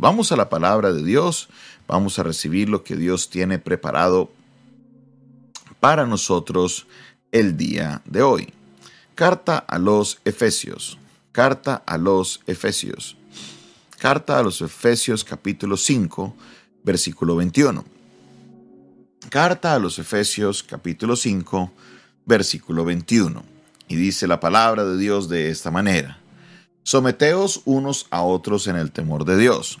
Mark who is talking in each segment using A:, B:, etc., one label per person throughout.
A: Vamos a la palabra de Dios, vamos a recibir lo que Dios tiene preparado para nosotros el día de hoy. Carta a los Efesios. Carta a los Efesios. Carta a los Efesios capítulo 5, versículo 21. Carta a los Efesios capítulo 5, versículo 21. Y dice la palabra de Dios de esta manera. Someteos unos a otros en el temor de Dios.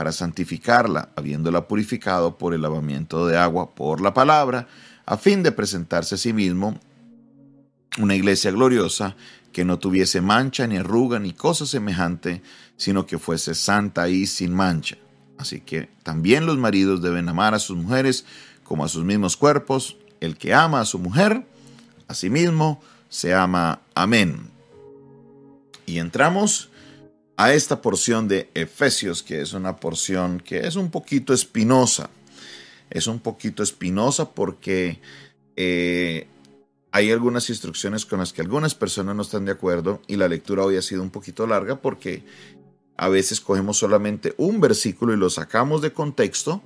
A: para santificarla, habiéndola purificado por el lavamiento de agua por la palabra, a fin de presentarse a sí mismo una iglesia gloriosa que no tuviese mancha ni arruga ni cosa semejante, sino que fuese santa y sin mancha. Así que también los maridos deben amar a sus mujeres como a sus mismos cuerpos. El que ama a su mujer, a sí mismo, se ama. Amén. Y entramos a esta porción de Efesios, que es una porción que es un poquito espinosa. Es un poquito espinosa porque eh, hay algunas instrucciones con las que algunas personas no están de acuerdo y la lectura hoy ha sido un poquito larga porque a veces cogemos solamente un versículo y lo sacamos de contexto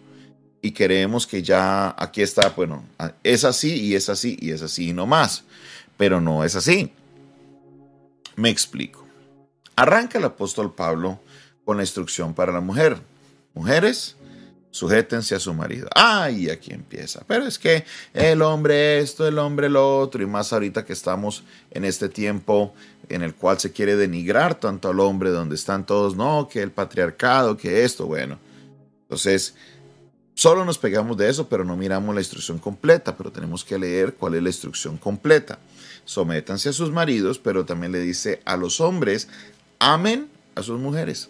A: y creemos que ya aquí está, bueno, es así y es así y es así y no más, pero no es así. Me explico. Arranca el apóstol Pablo con la instrucción para la mujer. Mujeres, sujétense a su marido. Ay, aquí empieza. Pero es que el hombre esto, el hombre lo otro, y más ahorita que estamos en este tiempo en el cual se quiere denigrar tanto al hombre, donde están todos, no, que el patriarcado, que esto, bueno. Entonces, solo nos pegamos de eso, pero no miramos la instrucción completa, pero tenemos que leer cuál es la instrucción completa. Sométanse a sus maridos, pero también le dice a los hombres, amen a sus mujeres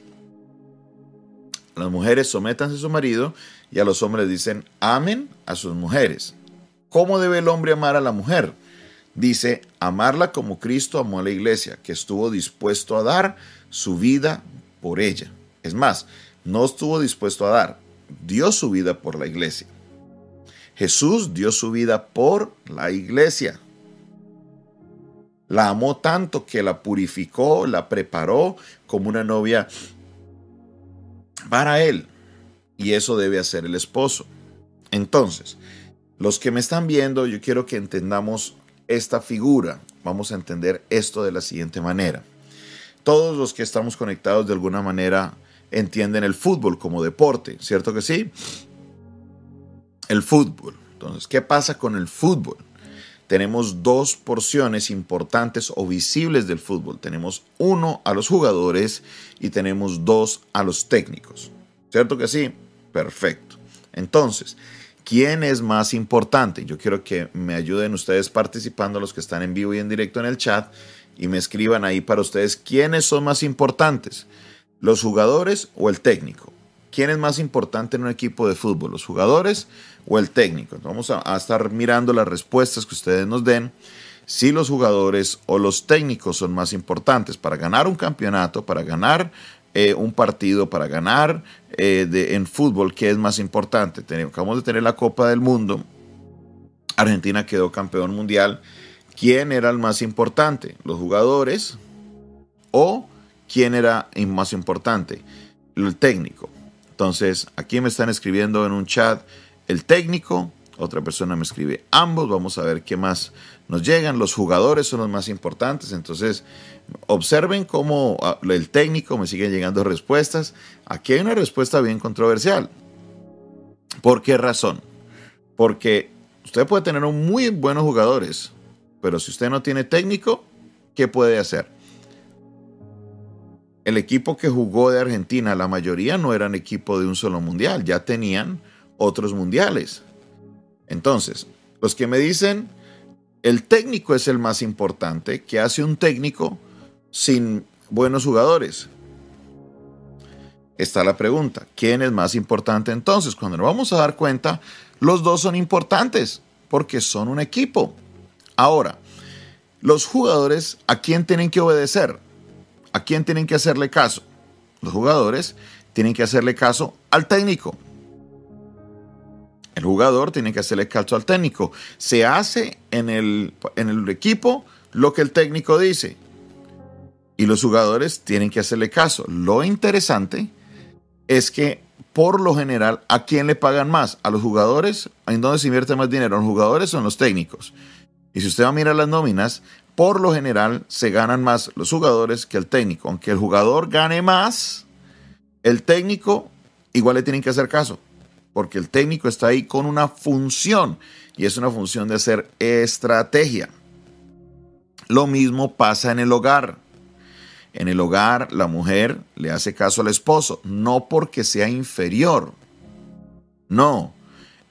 A: las mujeres sométanse a su marido y a los hombres dicen amen a sus mujeres. ¿Cómo debe el hombre amar a la mujer? Dice, amarla como Cristo amó a la iglesia, que estuvo dispuesto a dar su vida por ella. Es más, no estuvo dispuesto a dar, dio su vida por la iglesia. Jesús dio su vida por la iglesia. La amó tanto que la purificó, la preparó como una novia para él. Y eso debe hacer el esposo. Entonces, los que me están viendo, yo quiero que entendamos esta figura. Vamos a entender esto de la siguiente manera. Todos los que estamos conectados de alguna manera entienden el fútbol como deporte, ¿cierto que sí? El fútbol. Entonces, ¿qué pasa con el fútbol? Tenemos dos porciones importantes o visibles del fútbol. Tenemos uno a los jugadores y tenemos dos a los técnicos. ¿Cierto que sí? Perfecto. Entonces, ¿quién es más importante? Yo quiero que me ayuden ustedes participando, los que están en vivo y en directo en el chat, y me escriban ahí para ustedes quiénes son más importantes, los jugadores o el técnico. ¿Quién es más importante en un equipo de fútbol, los jugadores o el técnico? Vamos a, estar mirando las respuestas que ustedes nos den. Si los jugadores o los técnicos son más importantes para ganar un campeonato, para ganar eh, un partido, para ganar eh, en fútbol, ¿qué es más importante? Tenemos, acabamos de tener la Copa del Mundo. Argentina quedó campeón mundial. ¿Quién era el más importante? ¿Los jugadores o quién era más importante? El técnico. Entonces, aquí me están escribiendo en un chat el técnico, otra persona me escribe ambos, vamos a ver qué más nos llegan. Los jugadores son los más importantes, entonces observen cómo ah, el técnico me sigue llegando respuestas. Aquí hay una respuesta bien controversial. ¿Por qué razón? Porque usted puede tener muy buenos jugadores, pero si usted no tiene técnico, ¿qué puede hacer? El equipo que jugó de Argentina, la mayoría no eran equipo de un solo mundial, ya tenían otros mundiales. Entonces, los que me dicen, el técnico es el más importante, ¿qué hace un técnico sin buenos jugadores? está la pregunta, ¿quién es más importante entonces? Cuando nos vamos a dar cuenta, los dos son importantes porque son un equipo. Ahora, los jugadores, ¿a quién tienen que obedecer? ¿A quién tienen que hacerle caso? Los jugadores tienen que hacerle caso al técnico. El jugador tiene que hacerle caso al técnico. Se hace en el, en el equipo lo que el técnico dice. Y los jugadores tienen que hacerle caso. Lo interesante es que por lo general, ¿a quién le pagan más? ¿A los jugadores? ¿En dónde se invierte más dinero? ¿En los jugadores o en los técnicos? Y si usted va a mirar las nóminas, por lo general se ganan más los jugadores que el técnico. Aunque el jugador gane más, el técnico igual le tienen que hacer caso. Porque el técnico está ahí con una función y es una función de hacer estrategia. Lo mismo pasa en el hogar. En el hogar, la mujer le hace caso al esposo, no porque sea inferior. No,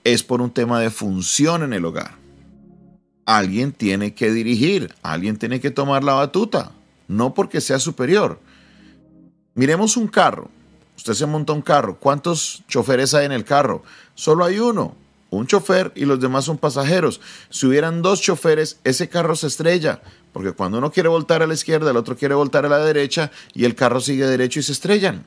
A: es por un tema de función en el hogar. Alguien tiene que dirigir, alguien tiene que tomar la batuta, no porque sea superior. Miremos un carro. Usted se monta un carro. ¿Cuántos choferes hay en el carro? Solo hay uno, un chofer y los demás son pasajeros. Si hubieran dos choferes, ese carro se estrella porque cuando uno quiere voltar a la izquierda, el otro quiere voltar a la derecha y el carro sigue derecho y se estrellan.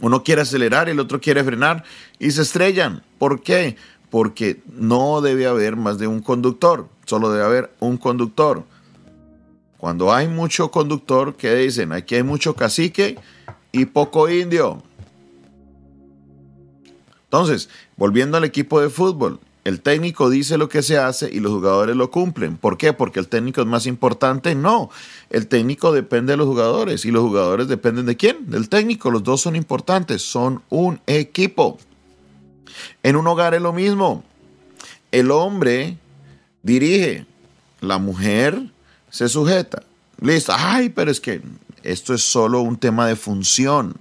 A: Uno quiere acelerar y el otro quiere frenar y se estrellan. ¿Por qué? Porque no debe haber más de un conductor, solo debe haber un conductor. Cuando hay mucho conductor, ¿qué dicen? Aquí hay mucho cacique y poco indio. Entonces, volviendo al equipo de fútbol, el técnico dice lo que se hace y los jugadores lo cumplen. ¿Por qué? Porque el técnico es más importante. No, el técnico depende de los jugadores y los jugadores dependen de quién? Del técnico. Los dos son importantes, son un equipo. En un hogar es lo mismo. El hombre dirige, la mujer se sujeta. Listo. Ay, pero es que esto es solo un tema de función.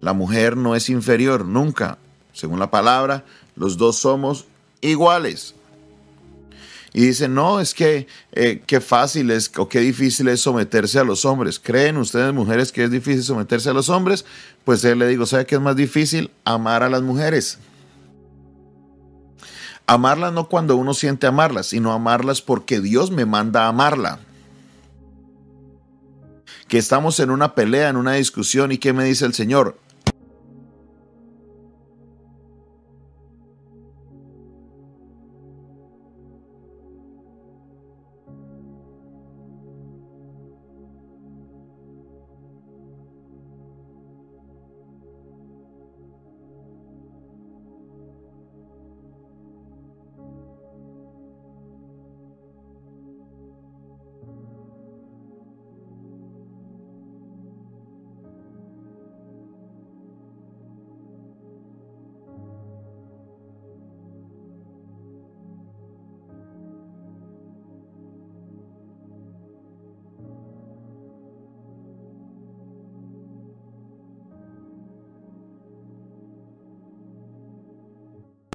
A: La mujer no es inferior, nunca. Según la palabra, los dos somos iguales. Y dicen, no, es que eh, qué fácil es o qué difícil es someterse a los hombres. ¿Creen ustedes, mujeres, que es difícil someterse a los hombres? Pues él le digo, ¿sabe qué es más difícil? Amar a las mujeres. Amarlas no cuando uno siente amarlas, sino amarlas porque Dios me manda a amarla. Que estamos en una pelea, en una discusión, y ¿qué me dice el Señor?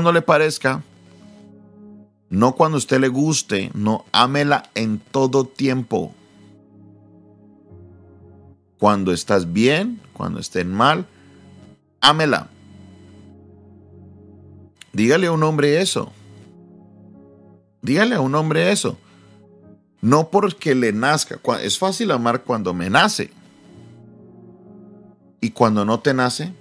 A: No le parezca, no cuando usted le guste, no, ámela en todo tiempo. Cuando estás bien, cuando estén mal, ámela. Dígale a un hombre eso. Dígale a un hombre eso. No porque le nazca. Es fácil amar cuando me nace. Y cuando no te nace,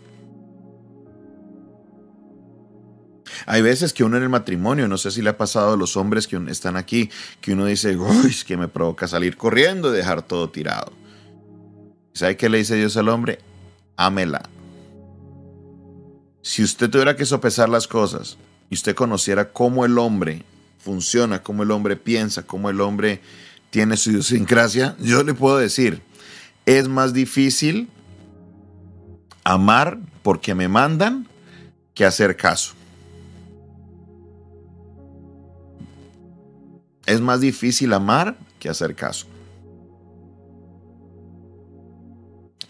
A: Hay veces que uno en el matrimonio, no sé si le ha pasado a los hombres que están aquí, que uno dice, uy, es que me provoca salir corriendo y dejar todo tirado. ¿Sabe qué le dice Dios al hombre? Ámela. Si usted tuviera que sopesar las cosas y usted conociera cómo el hombre funciona, cómo el hombre piensa, cómo el hombre tiene su idiosincrasia, yo le puedo decir, es más difícil amar porque me mandan que hacer caso. Es más difícil amar que hacer caso.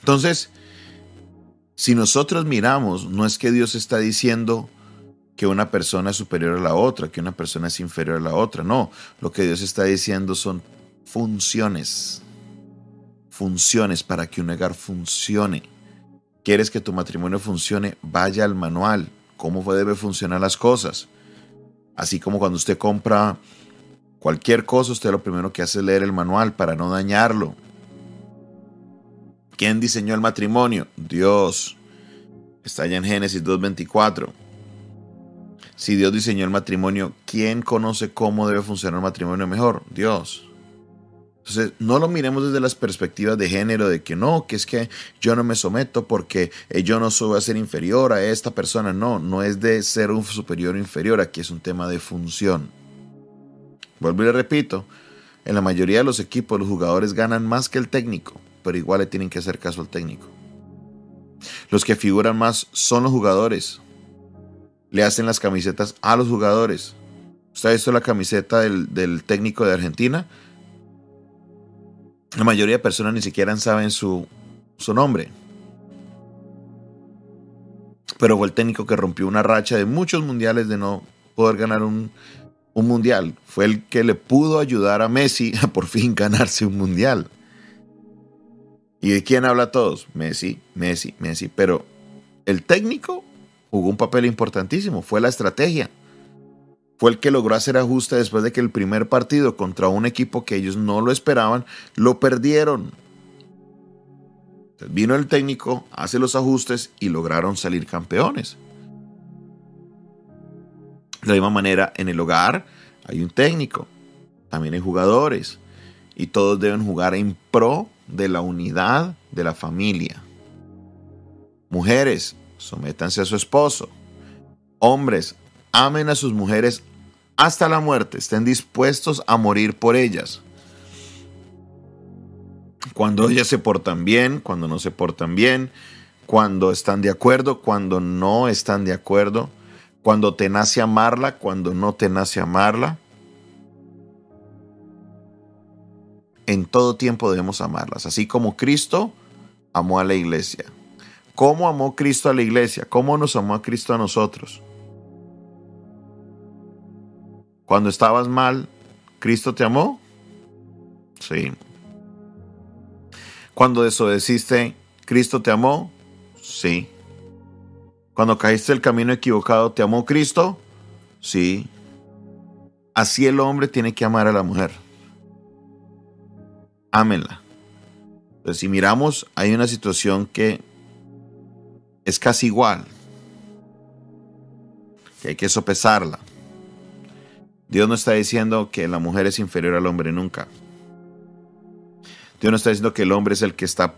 A: Entonces, si nosotros miramos, no es que Dios está diciendo que una persona es superior a la otra, que una persona es inferior a la otra, no, lo que Dios está diciendo son funciones, funciones para que un hogar funcione. ¿Quieres que tu matrimonio funcione? Vaya al manual. ¿Cómo debe funcionar las cosas? Así como cuando usted compra cualquier cosa, usted lo primero que hace es leer el manual para no dañarlo. ¿Quién diseñó el matrimonio? Dios. Está allá en Génesis 2.24. Si Dios diseñó el matrimonio, ¿quién conoce cómo debe funcionar el matrimonio mejor? Dios. Entonces, no lo miremos desde las perspectivas de género, de que no, que es que yo no me someto porque eh, yo no soy a ser inferior a esta persona. No, no es de ser un superior o inferior, aquí es un tema de función. Vuelvo y le repito, en la mayoría de los equipos los jugadores ganan más que el técnico, pero igual le tienen que hacer caso al técnico. Los que figuran más son los jugadores. Le hacen las camisetas a los jugadores. ¿Usted ha visto la camiseta del, del técnico de Argentina? La mayoría de personas ni siquiera saben su, su nombre. Pero fue el técnico que rompió una racha de muchos mundiales de no poder ganar un, un mundial. Fue el que le pudo ayudar a Messi a por fin ganarse un mundial. ¿Y de quién habla todos? Messi, Messi, Messi. Pero el técnico jugó un papel importantísimo. Fue la estrategia fue el que logró hacer ajuste después de que el primer partido contra un equipo que ellos no lo esperaban, lo perdieron. vino el técnico, hace los ajustes y lograron salir campeones. De la misma manera, en el hogar hay un técnico, también hay jugadores, y todos deben jugar en pro de la unidad de la familia. Mujeres, sométanse a su esposo. Hombres, amen a sus mujeres hasta la muerte, estén dispuestos a morir por ellas. Cuando ellas se portan bien, cuando no se portan bien, cuando están de acuerdo, cuando no están de acuerdo, cuando te nace amarla, cuando no te nace amarla. En todo tiempo debemos amarlas, así como Cristo amó a la iglesia. ¿Cómo amó Cristo a la iglesia? ¿Cómo nos amó a Cristo a nosotros? Cuando estabas mal, ¿Cristo te amó? Sí. Cuando desobedeciste, ¿Cristo te amó? Sí. Cuando caíste el camino equivocado, ¿te amó Cristo? Sí. Así el hombre tiene que amar a la mujer. Ámenla. Entonces, si miramos, hay una situación que es casi igual. Que hay que sopesarla. Dios no está diciendo que la mujer es inferior al hombre nunca. Dios no está diciendo que el hombre es el que está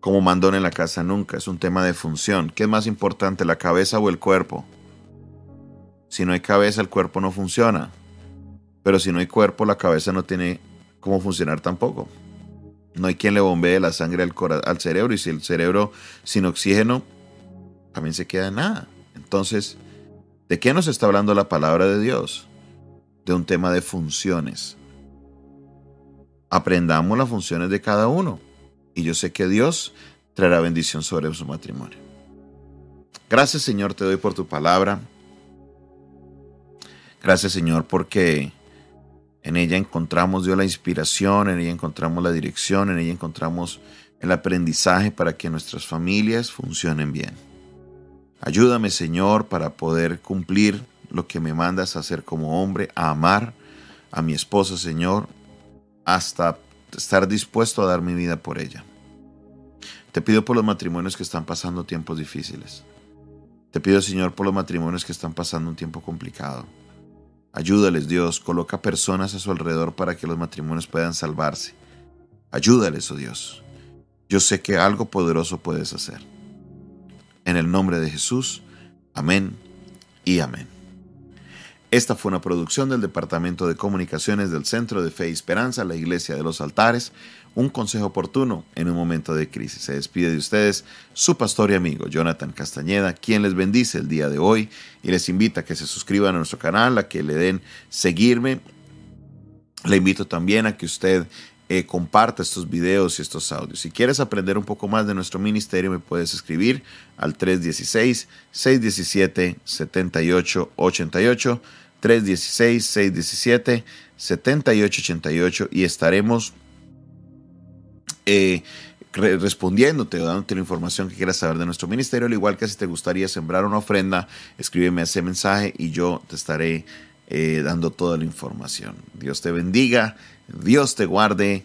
A: como mandón en la casa nunca. Es un tema de función. ¿Qué es más importante, la cabeza o el cuerpo? Si no hay cabeza, el cuerpo no funciona. Pero si no hay cuerpo, la cabeza no tiene cómo funcionar tampoco. No hay quien le bombee la sangre al, al cerebro. Y si el cerebro sin oxígeno, también se queda en nada. Entonces, ¿de qué nos está hablando la palabra de Dios? de un tema de funciones. Aprendamos las funciones de cada uno y yo sé que Dios traerá bendición sobre su matrimonio. Gracias Señor, te doy por tu palabra. Gracias Señor porque en ella encontramos Dios la inspiración, en ella encontramos la dirección, en ella encontramos el aprendizaje para que nuestras familias funcionen bien. Ayúdame Señor para poder cumplir lo que me mandas a hacer como hombre, a amar a mi esposa, Señor, hasta estar dispuesto a dar mi vida por ella. Te pido por los matrimonios que están pasando tiempos difíciles. Te pido, Señor, por los matrimonios que están pasando un tiempo complicado. Ayúdales, Dios, coloca personas a su alrededor para que los matrimonios puedan salvarse. Ayúdales, oh Dios. Yo sé que algo poderoso puedes hacer. En el nombre de Jesús, amén y amén. Esta fue una producción del Departamento de Comunicaciones del Centro de Fe y Esperanza, la Iglesia de los Altares, un consejo oportuno en un momento de crisis. Se despide de ustedes su pastor y amigo Jonathan Castañeda, quien les bendice el día de hoy y les invita a que se suscriban a nuestro canal, a que le den seguirme. Le invito también a que usted eh, comparta estos videos y estos audios. Si quieres aprender un poco más de nuestro ministerio, me puedes escribir al 316-617-7888. 316-617-7888 y estaremos eh, respondiéndote o dándote la información que quieras saber de nuestro ministerio, al igual que si te gustaría sembrar una ofrenda, escríbeme ese mensaje y yo te estaré eh, dando toda la información. Dios te bendiga, Dios te guarde